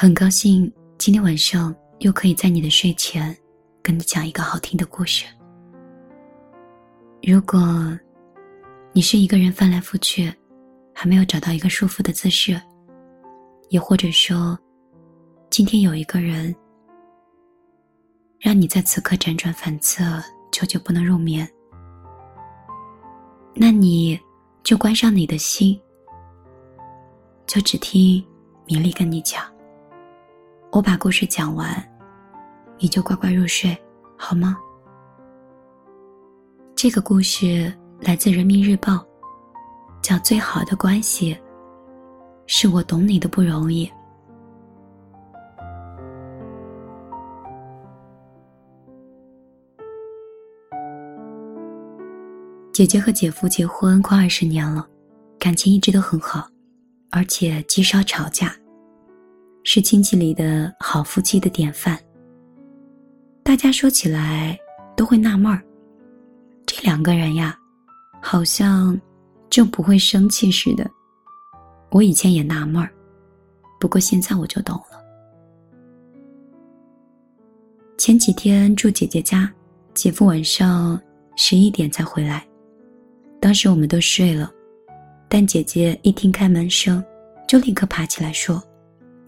很高兴今天晚上又可以在你的睡前跟你讲一个好听的故事。如果你是一个人翻来覆去，还没有找到一个舒服的姿势，也或者说今天有一个人让你在此刻辗转反侧，久久不能入眠，那你就关上你的心。就只听米粒跟你讲，我把故事讲完，你就乖乖入睡，好吗？这个故事来自《人民日报》，叫《最好的关系》，是我懂你的不容易。姐姐和姐夫结婚快二十年了，感情一直都很好。而且极少吵架，是亲戚里的好夫妻的典范。大家说起来都会纳闷儿，这两个人呀，好像就不会生气似的。我以前也纳闷儿，不过现在我就懂了。前几天住姐姐家，姐夫晚上十一点才回来，当时我们都睡了。但姐姐一听开门声，就立刻爬起来说：“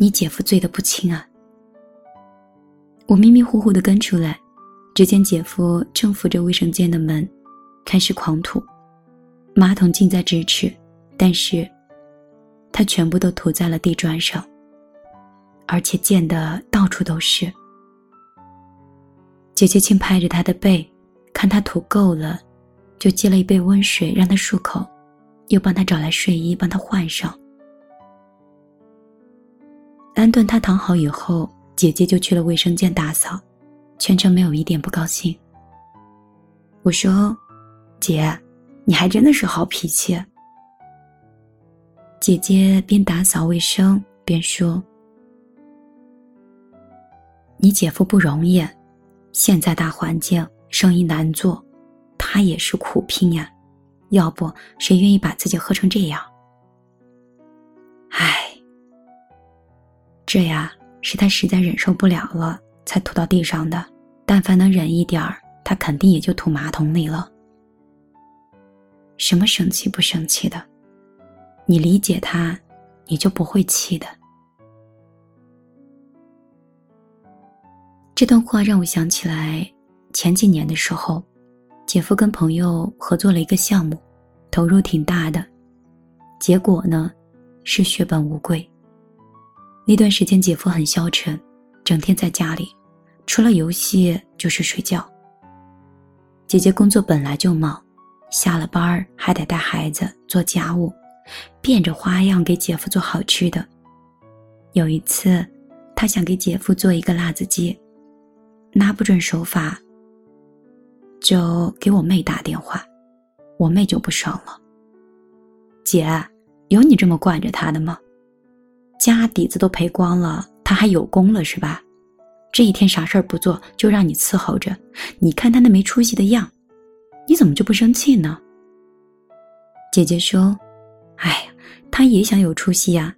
你姐夫醉得不轻啊！”我迷迷糊糊的跟出来，只见姐夫正扶着卫生间的门，开始狂吐，马桶近在咫尺，但是，他全部都吐在了地砖上，而且溅得到处都是。姐姐轻拍着他的背，看他吐够了，就接了一杯温水让他漱口。又帮他找来睡衣，帮他换上。安顿他躺好以后，姐姐就去了卫生间打扫，全程没有一点不高兴。我说：“姐，你还真的是好脾气。”姐姐边打扫卫生边说：“你姐夫不容易，现在大环境生意难做，他也是苦拼呀。”要不谁愿意把自己喝成这样？这呀是他实在忍受不了了，才吐到地上的。但凡能忍一点儿，他肯定也就吐马桶里了。什么生气不生气的？你理解他，你就不会气的。这段话让我想起来前几年的时候。姐夫跟朋友合作了一个项目，投入挺大的，结果呢，是血本无归。那段时间，姐夫很消沉，整天在家里，除了游戏就是睡觉。姐姐工作本来就忙，下了班还得带孩子做家务，变着花样给姐夫做好吃的。有一次，她想给姐夫做一个辣子鸡，拿不准手法。就给我妹打电话，我妹就不爽了。姐，有你这么惯着他的吗？家底子都赔光了，他还有功了是吧？这一天啥事儿不做，就让你伺候着。你看他那没出息的样，你怎么就不生气呢？姐姐说：“哎呀，他也想有出息呀，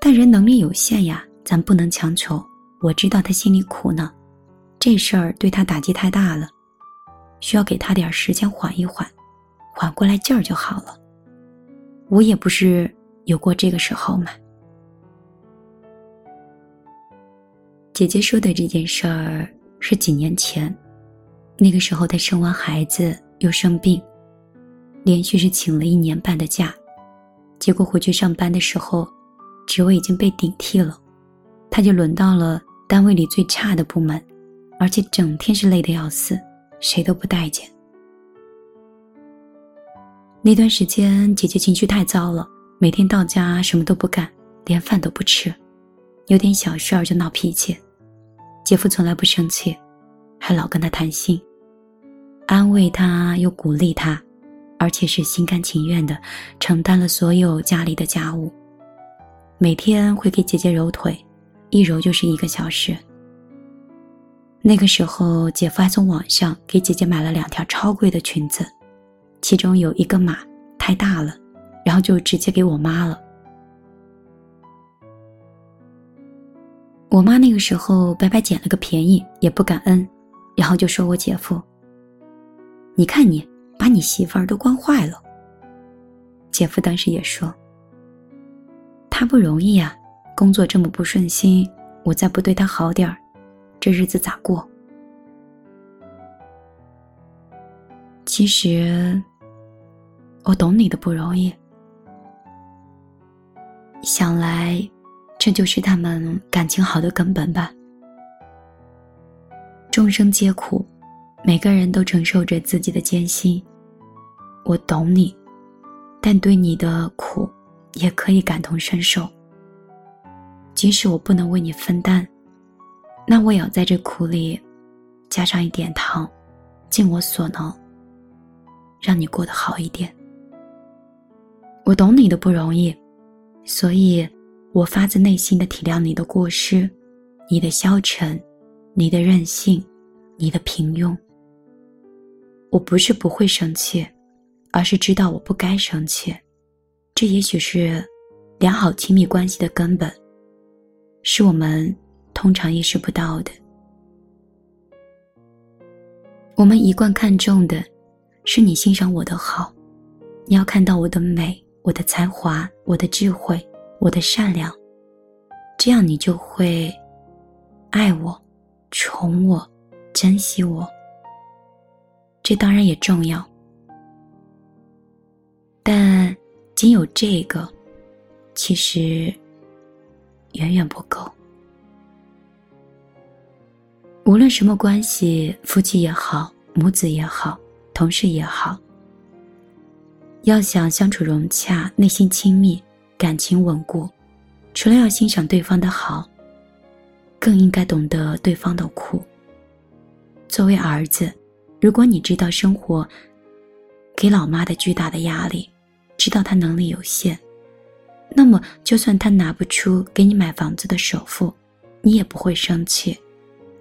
但人能力有限呀，咱不能强求。我知道他心里苦呢，这事儿对他打击太大了。”需要给他点时间缓一缓，缓过来劲儿就好了。我也不是有过这个时候嘛。姐姐说的这件事儿是几年前，那个时候她生完孩子又生病，连续是请了一年半的假，结果回去上班的时候，职位已经被顶替了，她就轮到了单位里最差的部门，而且整天是累得要死。谁都不待见。那段时间，姐姐情绪太糟了，每天到家什么都不干，连饭都不吃，有点小事儿就闹脾气。姐夫从来不生气，还老跟她谈心，安慰她又鼓励她，而且是心甘情愿的承担了所有家里的家务。每天会给姐姐揉腿，一揉就是一个小时。那个时候，姐夫还从网上给姐姐买了两条超贵的裙子，其中有一个码太大了，然后就直接给我妈了。我妈那个时候白白捡了个便宜，也不感恩，然后就说我姐夫：“你看你把你媳妇儿都惯坏了。”姐夫当时也说：“他不容易呀，工作这么不顺心，我再不对他好点儿，这日子咋过？”其实，我懂你的不容易。想来，这就是他们感情好的根本吧。众生皆苦，每个人都承受着自己的艰辛。我懂你，但对你的苦，也可以感同身受。即使我不能为你分担，那我也要在这苦里，加上一点糖，尽我所能。让你过得好一点。我懂你的不容易，所以我发自内心的体谅你的过失，你的消沉，你的任性，你的平庸。我不是不会生气，而是知道我不该生气。这也许是良好亲密关系的根本，是我们通常意识不到的。我们一贯看重的。是你欣赏我的好，你要看到我的美、我的才华、我的智慧、我的善良，这样你就会爱我、宠我、珍惜我。这当然也重要，但仅有这个，其实远远不够。无论什么关系，夫妻也好，母子也好。同事也好，要想相处融洽、内心亲密、感情稳固，除了要欣赏对方的好，更应该懂得对方的苦。作为儿子，如果你知道生活给老妈的巨大的压力，知道她能力有限，那么就算她拿不出给你买房子的首付，你也不会生气，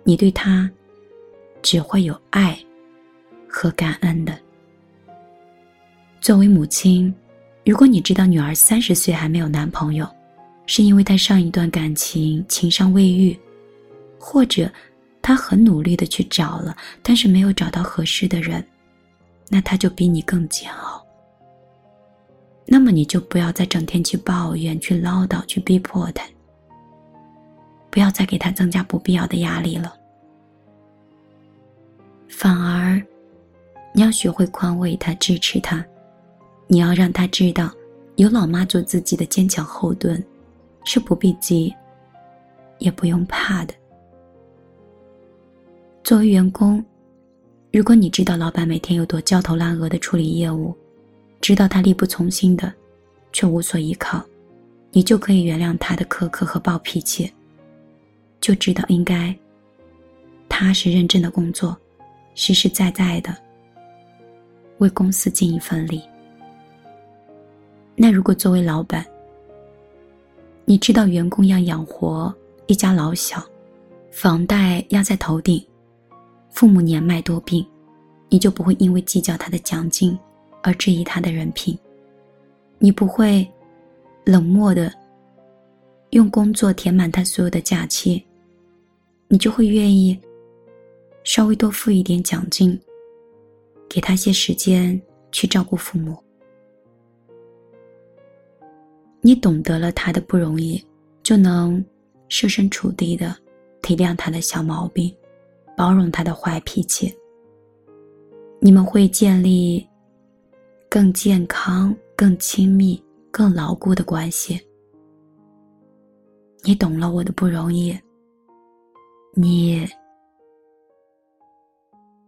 你对她只会有爱。和感恩的。作为母亲，如果你知道女儿三十岁还没有男朋友，是因为她上一段感情情伤未愈，或者她很努力的去找了，但是没有找到合适的人，那她就比你更煎熬。那么你就不要再整天去抱怨、去唠叨、去逼迫她，不要再给她增加不必要的压力了，反而。你要学会宽慰他，支持他。你要让他知道，有老妈做自己的坚强后盾，是不必急，也不用怕的。作为员工，如果你知道老板每天有多焦头烂额的处理业务，知道他力不从心的，却无所依靠，你就可以原谅他的苛刻和暴脾气。就知道应该，踏实认真的工作，实实在在的。为公司尽一份力。那如果作为老板，你知道员工要养活一家老小，房贷压在头顶，父母年迈多病，你就不会因为计较他的奖金而质疑他的人品，你不会冷漠的用工作填满他所有的假期，你就会愿意稍微多付一点奖金。给他些时间去照顾父母。你懂得了他的不容易，就能设身处地的体谅他的小毛病，包容他的坏脾气。你们会建立更健康、更亲密、更牢固的关系。你懂了我的不容易，你。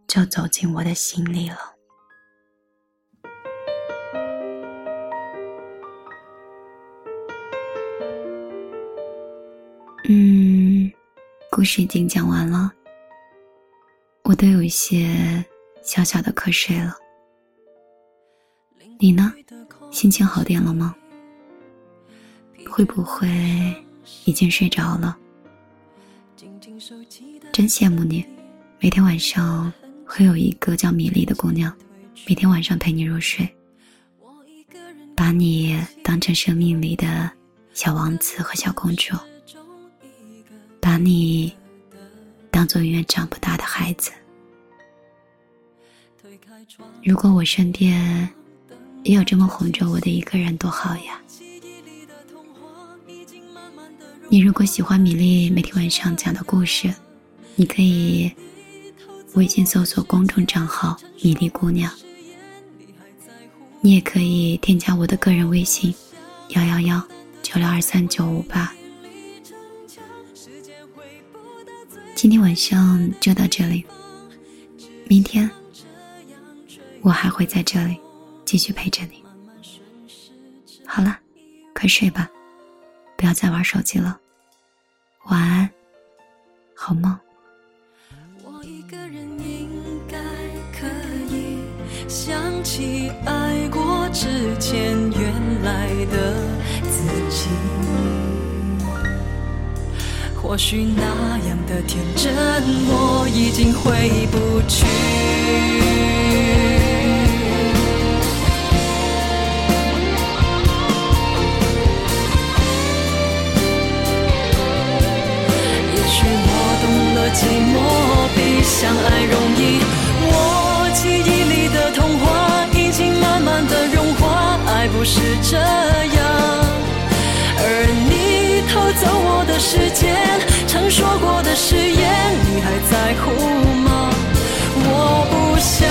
就走进我的心里了。事已经讲完了，我都有一些小小的瞌睡了。你呢？心情好点了吗？会不会已经睡着了？真羡慕你，每天晚上。会有一个叫米粒的姑娘，每天晚上陪你入睡，把你当成生命里的小王子和小公主，把你当做永远长不大的孩子。如果我身边也有这么哄着我的一个人，多好呀！你如果喜欢米粒每天晚上讲的故事，你可以微信搜索公众账号“米粒姑娘”，你也可以添加我的个人微信：幺幺幺九六二三九五八。今天晚上就到这里，明天我还会在这里继续陪着你。好了，快睡吧。不要再玩手机了，晚安，好梦。我一个人应该可以想起爱过之前原来的自己，或许那样的天真我已经回不去。也许我懂了寂寞比相爱容易，我记忆里的童话已经慢慢的融化，爱不是这时间，曾说过的誓言，你还在乎吗？我不想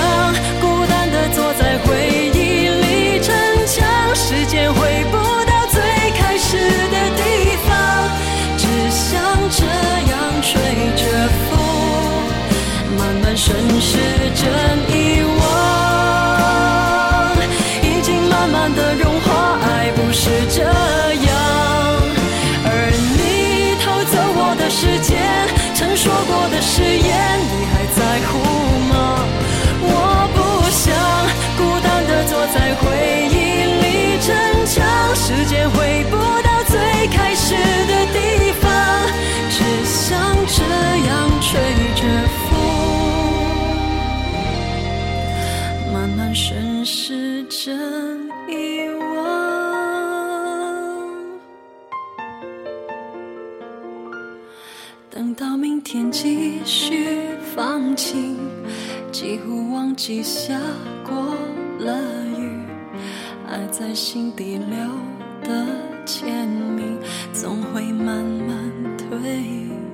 誓言，几乎忘记下过了雨，爱在心底留的签名，总会慢慢褪。